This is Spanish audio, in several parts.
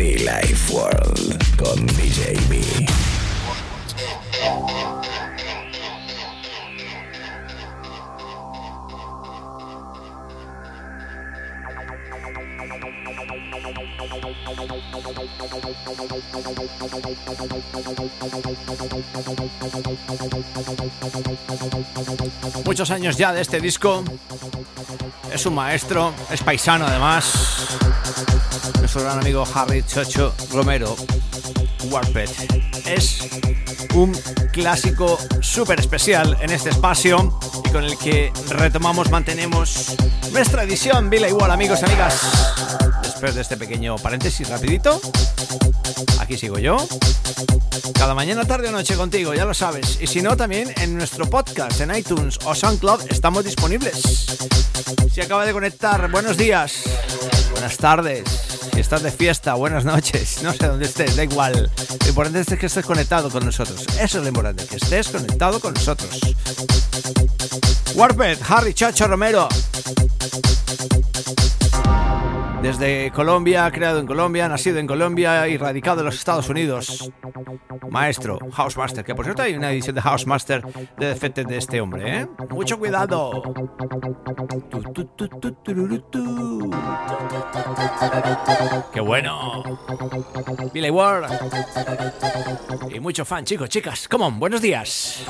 Be Life World con DJ Muchos años ya de este disco. Es un maestro, es paisano además. Nuestro gran amigo Harry Chocho Romero, Warped. Es un clásico súper especial en este espacio y con el que retomamos, mantenemos nuestra edición Vila Igual, amigos y amigas. Después de este pequeño paréntesis rapidito, aquí sigo yo. Cada mañana, tarde o noche contigo, ya lo sabes. Y si no, también en nuestro podcast, en iTunes o SoundCloud, estamos disponibles. Si acaba de conectar, buenos días, buenas tardes. Si estás de fiesta, buenas noches. No sé dónde estés, da igual. Lo importante es que estés conectado con nosotros. Eso es lo importante, que estés conectado con nosotros. Warped, Harry Chacho Romero. Desde Colombia, creado en Colombia, nacido en Colombia y radicado de los Estados Unidos. Maestro, Housemaster, que por cierto hay una edición de Housemaster de defectos de este hombre, ¿eh? Mucho cuidado. ¡Qué bueno! Billy Ward. Y mucho fan, chicos, chicas. Come on, buenos días.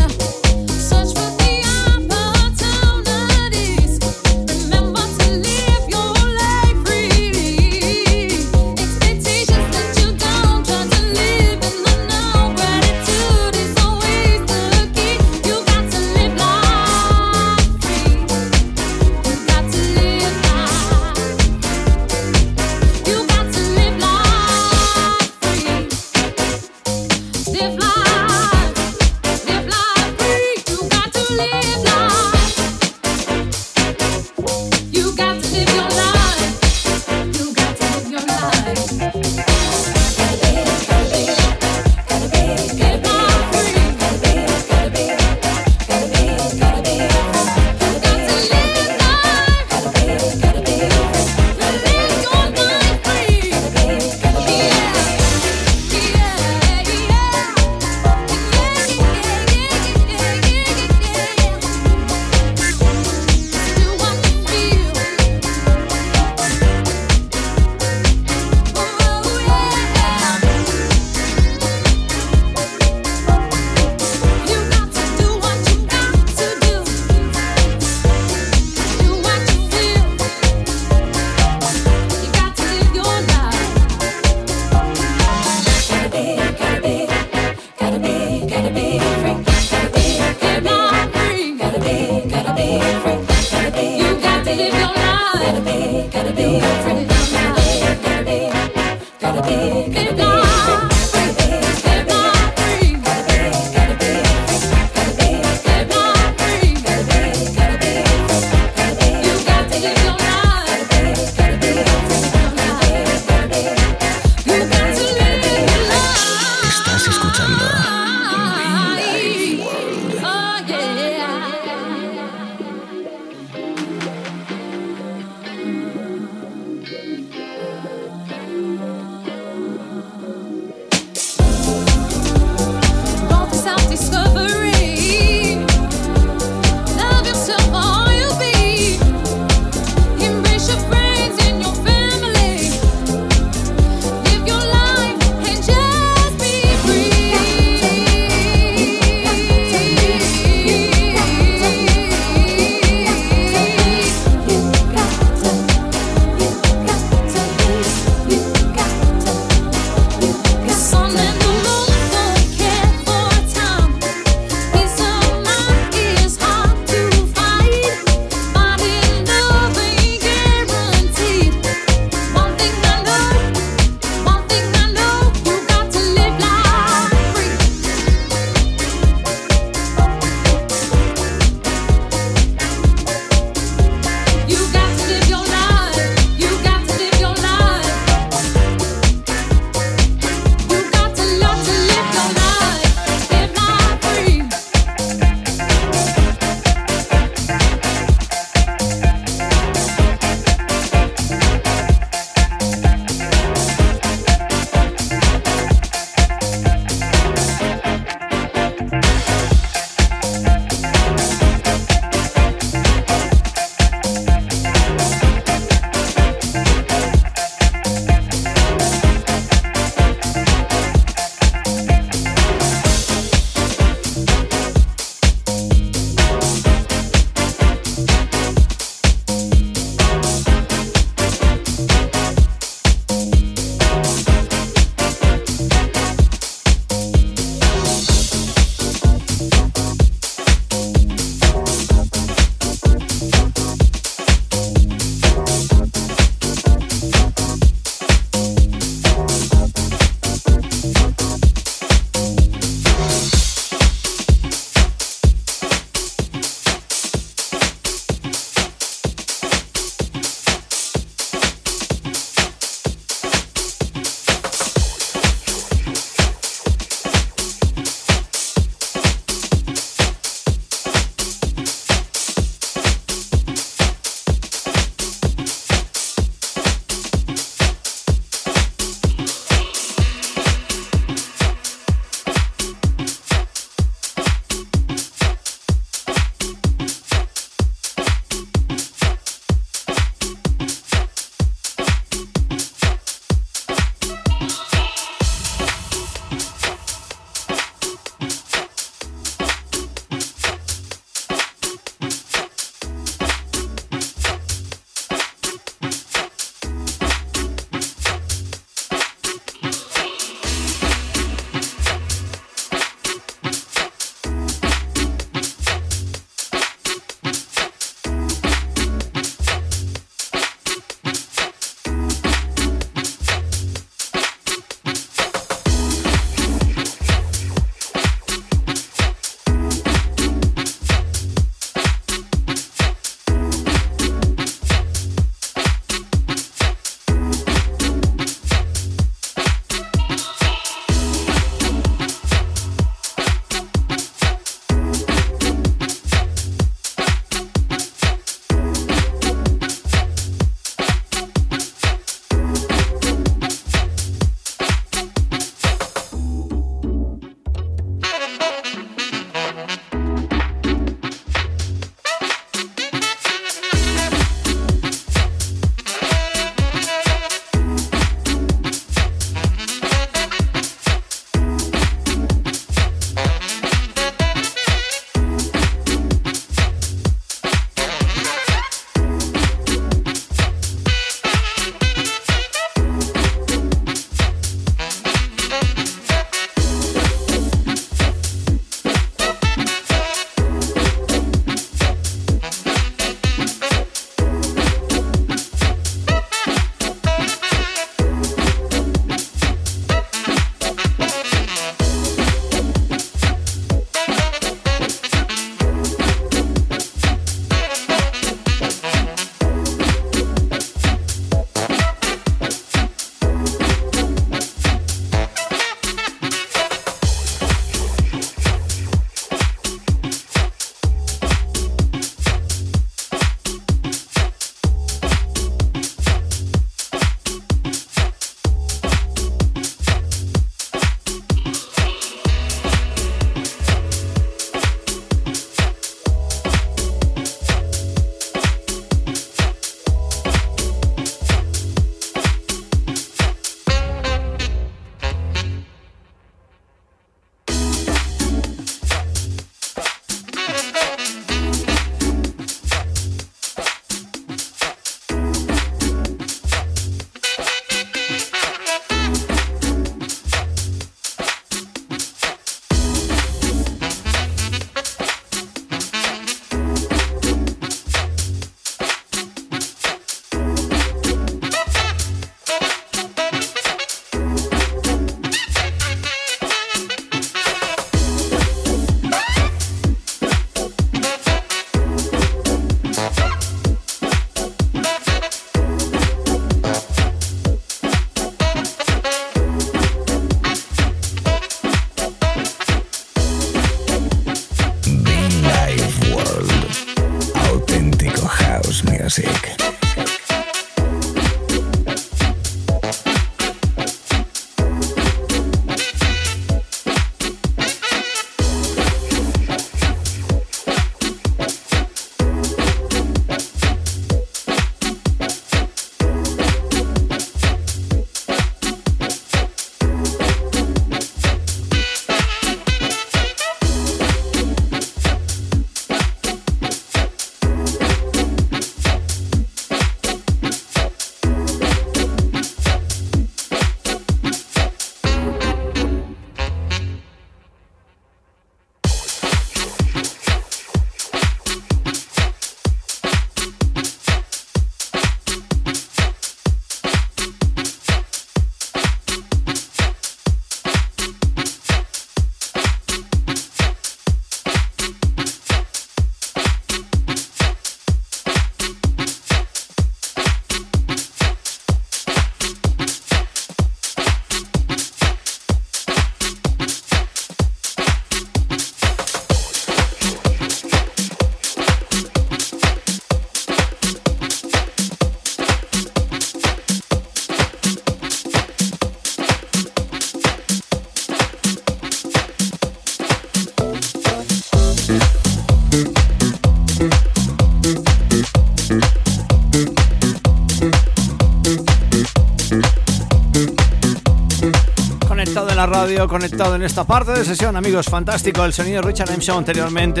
En esta parte de sesión, amigos. Fantástico el sonido Richard M. Shaw anteriormente.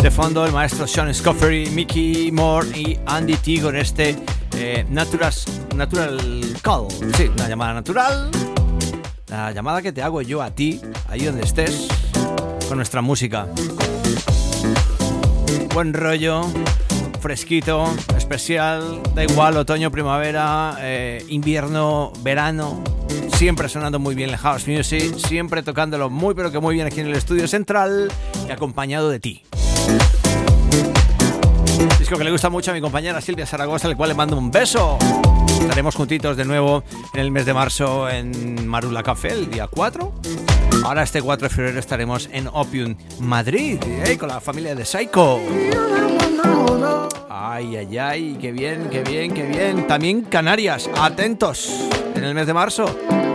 De fondo, el maestro Sean Scoffery, Mickey Moore y Andy Tigor. Este eh, natural, natural Call. Sí, una llamada natural. La llamada que te hago yo a ti, ahí donde estés, con nuestra música. Buen rollo, fresquito, especial, da igual, otoño, primavera, eh, invierno, verano siempre sonando muy bien el house music, siempre tocándolo muy pero que muy bien aquí en el estudio central y acompañado de ti. Disco que le gusta mucho a mi compañera Silvia Zaragoza, al cual le mando un beso. Estaremos juntitos de nuevo en el mes de marzo en Marula Café, el día 4. Ahora este 4 de febrero estaremos en Opium Madrid, ¿eh? con la familia de Psycho. Ay, ay, ay, qué bien, qué bien, qué bien. También Canarias, atentos en el mes de marzo.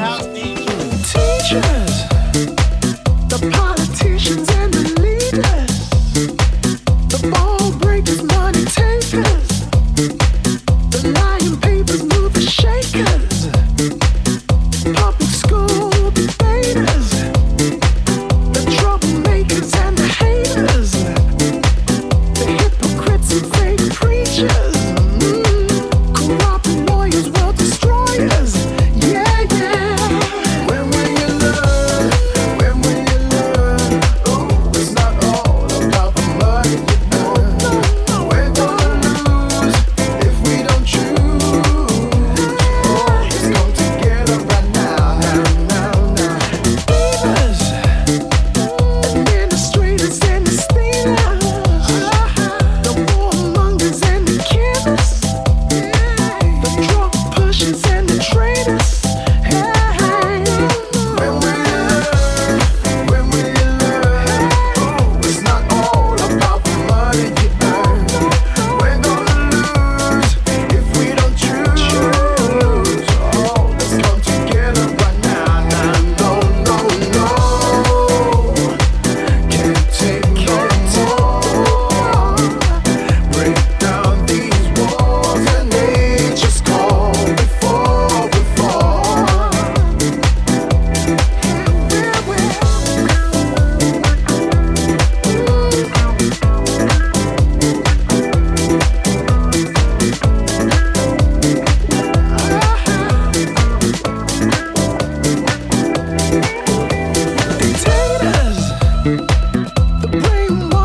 playhouse teachers. Teachers, the politicians and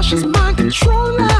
She's mind controller.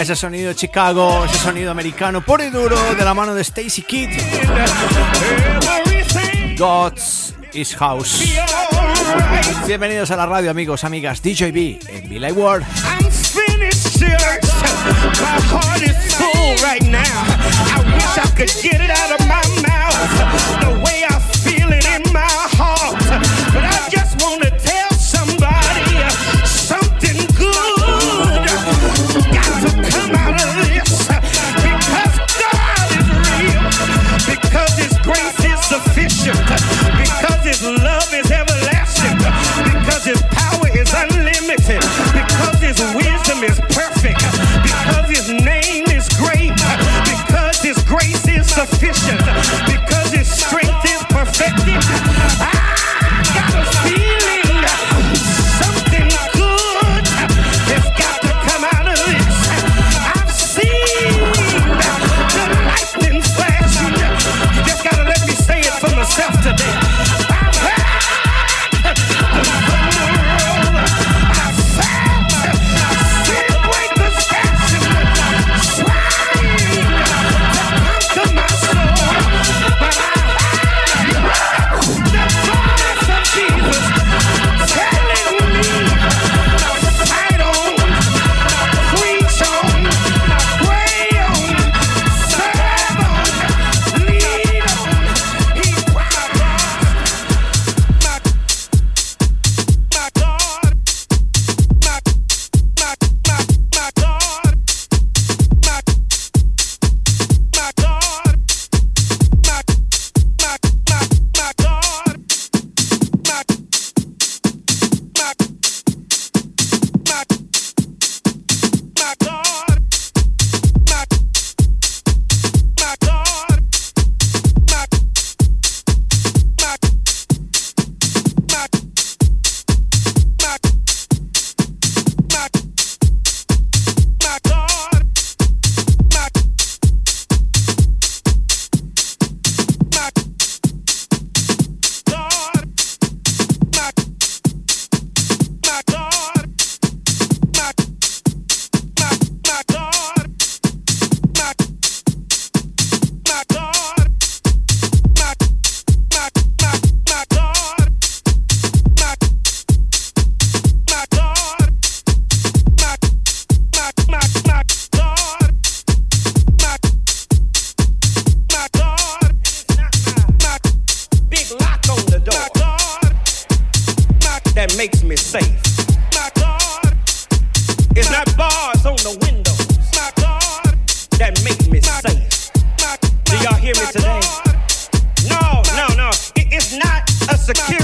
Ese sonido Chicago, ese sonido americano por y duro de la mano de Stacy Kidd. God's is House. Bienvenidos a la radio, amigos, amigas. DJB en Billy World. me today. No, no, no. It's not a security.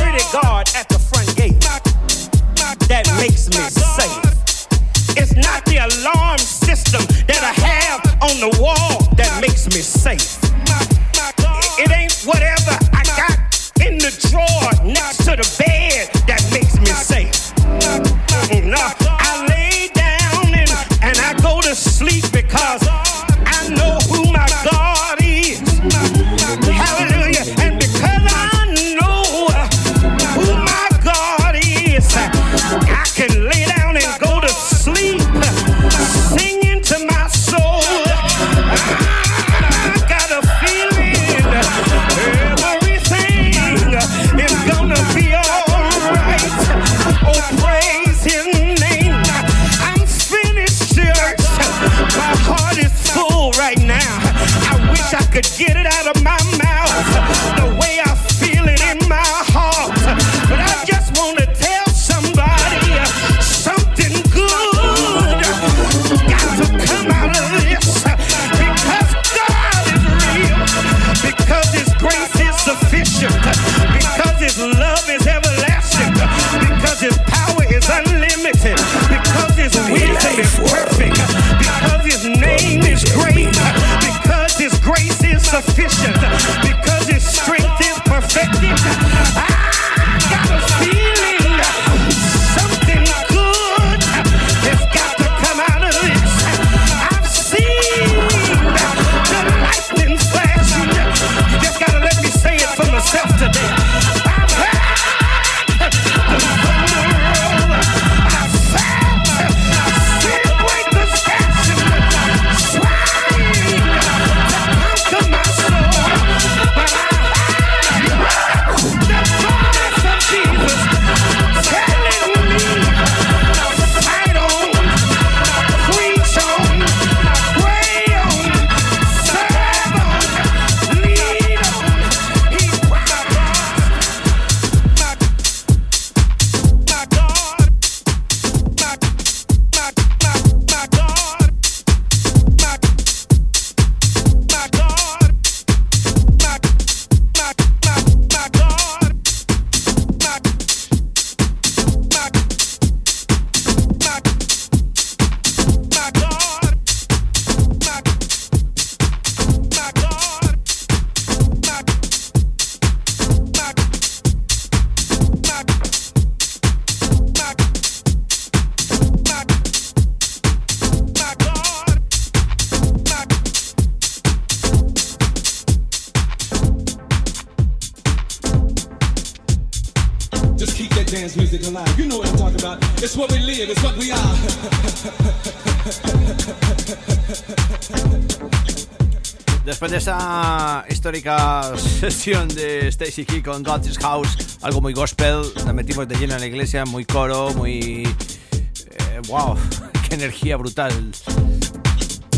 histórica sesión de Stacy Key con God's House, algo muy gospel, la metimos de lleno en la iglesia, muy coro, muy... Eh, ¡Wow! ¡Qué energía brutal!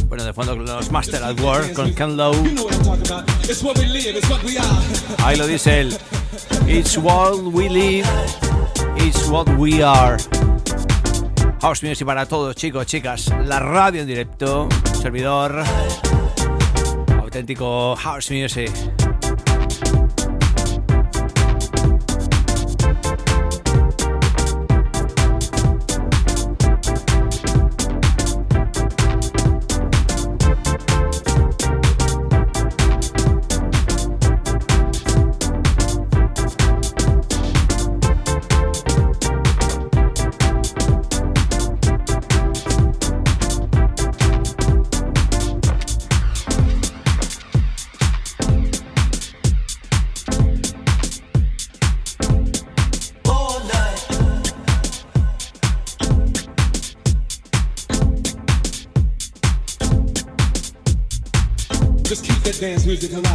Bueno, de fondo los Master at War con Ken Lowe. Ahí lo dice él. It's what we live, it's what we are. House Music para todos, chicos, chicas. La radio en directo, servidor auténtico house music. music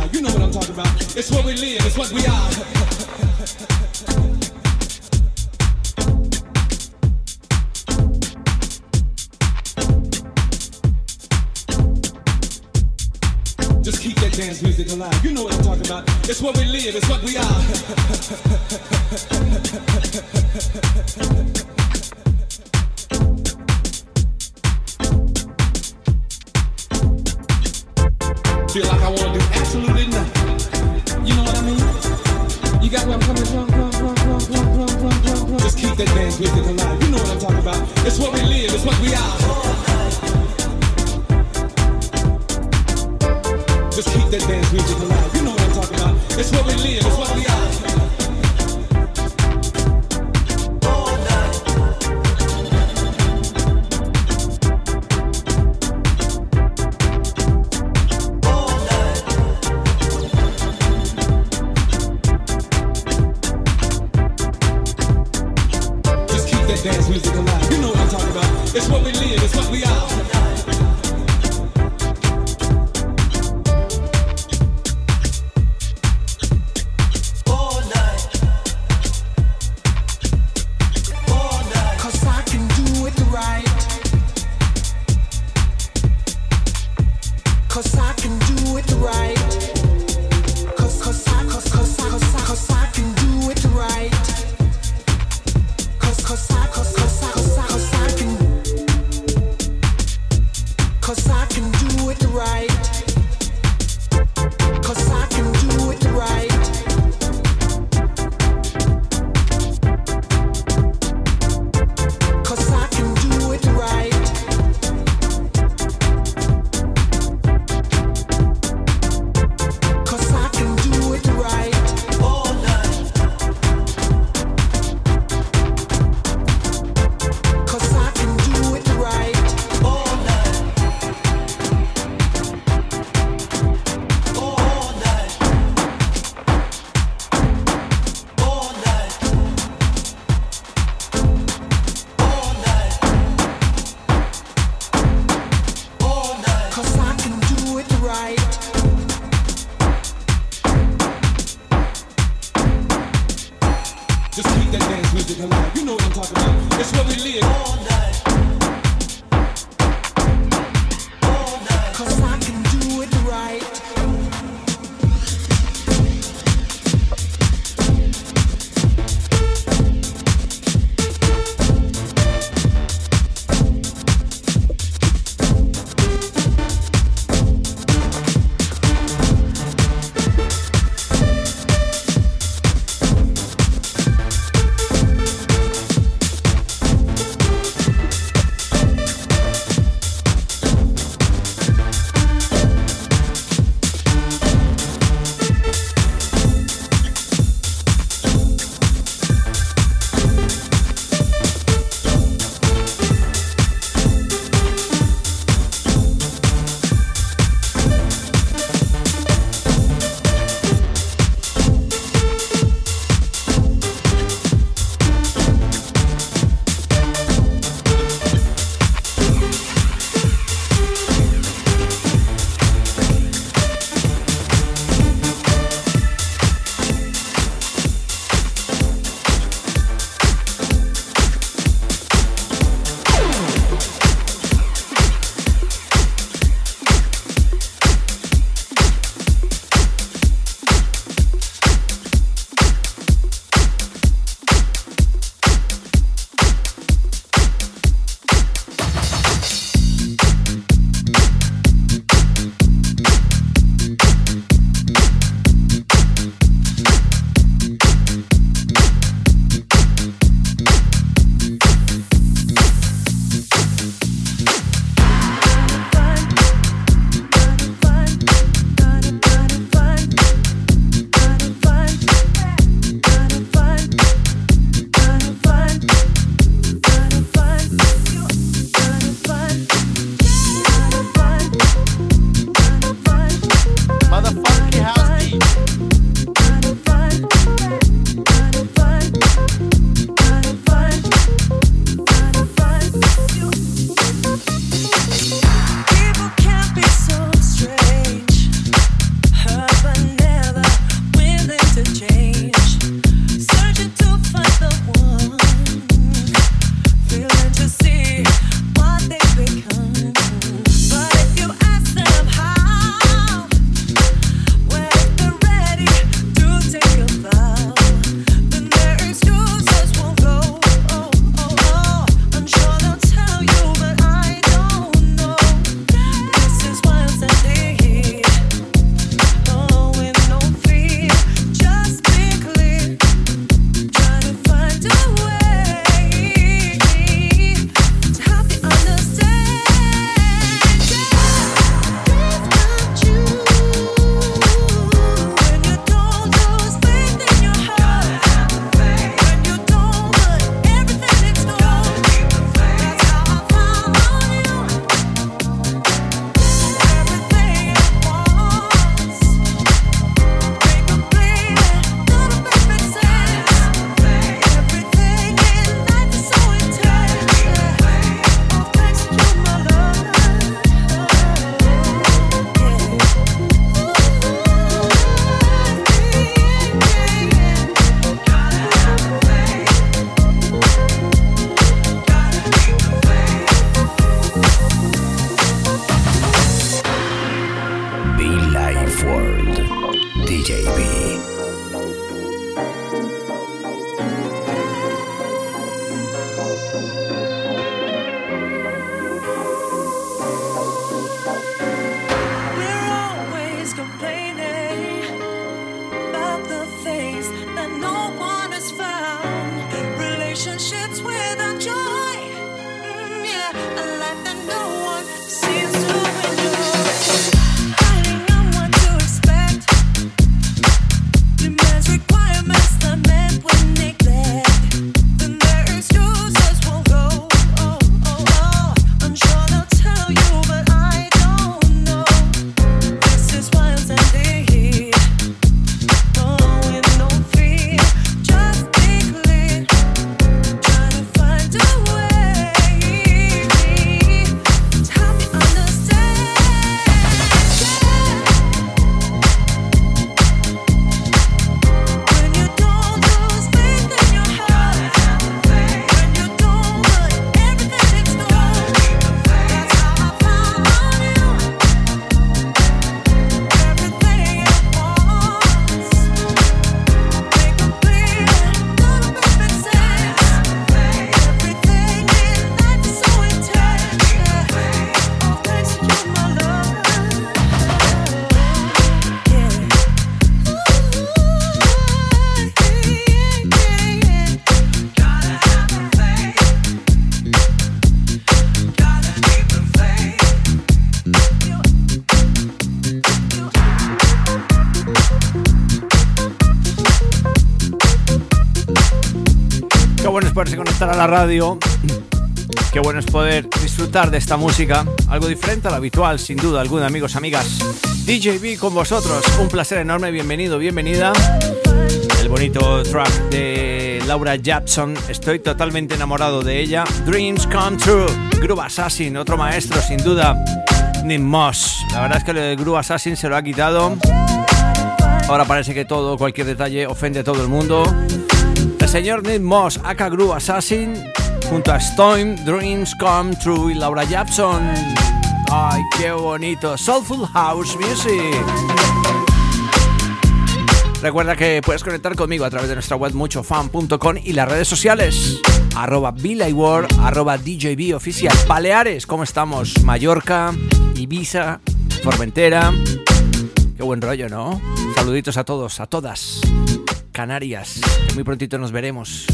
without joy. Radio. Qué bueno es poder disfrutar de esta música, algo diferente a lo habitual, sin duda alguna, amigos, amigas. DJB con vosotros, un placer enorme, bienvenido, bienvenida. El bonito track de Laura Jackson, estoy totalmente enamorado de ella. Dreams Come True, Groove Assassin, otro maestro, sin duda. Nick Moss, la verdad es que el Groove Assassin se lo ha quitado. Ahora parece que todo, cualquier detalle ofende a todo el mundo. Señor Nick Moss, aka Groove Assassin, junto a Storm, Dreams Come True y Laura Jackson. ¡Ay, qué bonito! Soulful House Music. Recuerda que puedes conectar conmigo a través de nuestra web muchofan.com y las redes sociales. Arroba World, arroba DJB oficial. Baleares, ¿cómo estamos? Mallorca, Ibiza, Formentera. Qué buen rollo, ¿no? Saluditos a todos, a todas. Canarias, muy prontito nos veremos.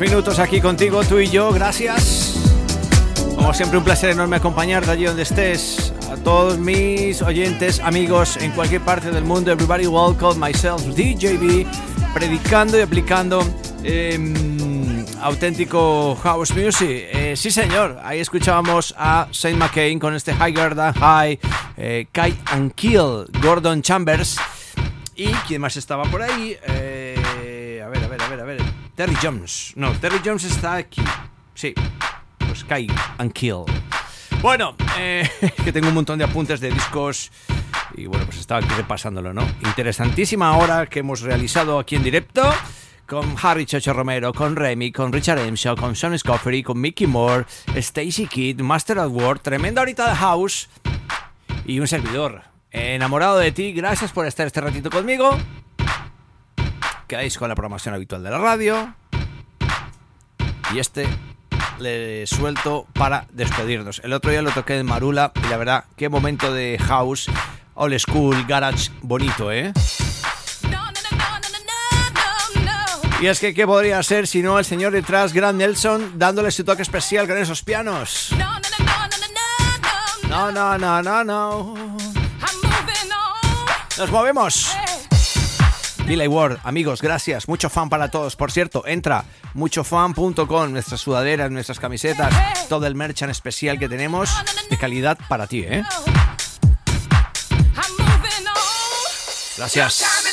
Minutos aquí contigo, tú y yo, gracias. Como siempre, un placer enorme acompañarte allí donde estés. A todos mis oyentes, amigos en cualquier parte del mundo, everybody welcome myself, DJB, predicando y aplicando em, auténtico house music. Eh, sí, señor, ahí escuchábamos a Saint McCain con este Higher Than High, eh, Kai and Kill, Gordon Chambers. ¿Y quién más estaba por ahí? Terry Jones. No, Terry Jones está aquí. Sí, pues Kai and Kill. Bueno, eh, que tengo un montón de apuntes de discos y bueno, pues estaba aquí repasándolo, ¿no? Interesantísima hora que hemos realizado aquí en directo con Harry Chocho Romero, con Remy, con Richard Emshaw, con Sean Scoffery, con Mickey Moore, Stacy Kidd, Master of War, tremenda horita de house y un servidor. Enamorado de ti, gracias por estar este ratito conmigo. Quedáis con la programación habitual de la radio. Y este le suelto para despedirnos. El otro día lo toqué en Marula y la verdad, qué momento de house, old school, garage bonito, ¿eh? Y es que, ¿qué podría ser si no el señor detrás, Grant Nelson, dándole su toque especial con esos pianos? No, no, no, no, no. Nos movemos. Billy Ward, amigos, gracias. Mucho fan para todos. Por cierto, entra muchofan.com, nuestras sudaderas, nuestras camisetas, todo el merch en especial que tenemos de calidad para ti, ¿eh? Gracias.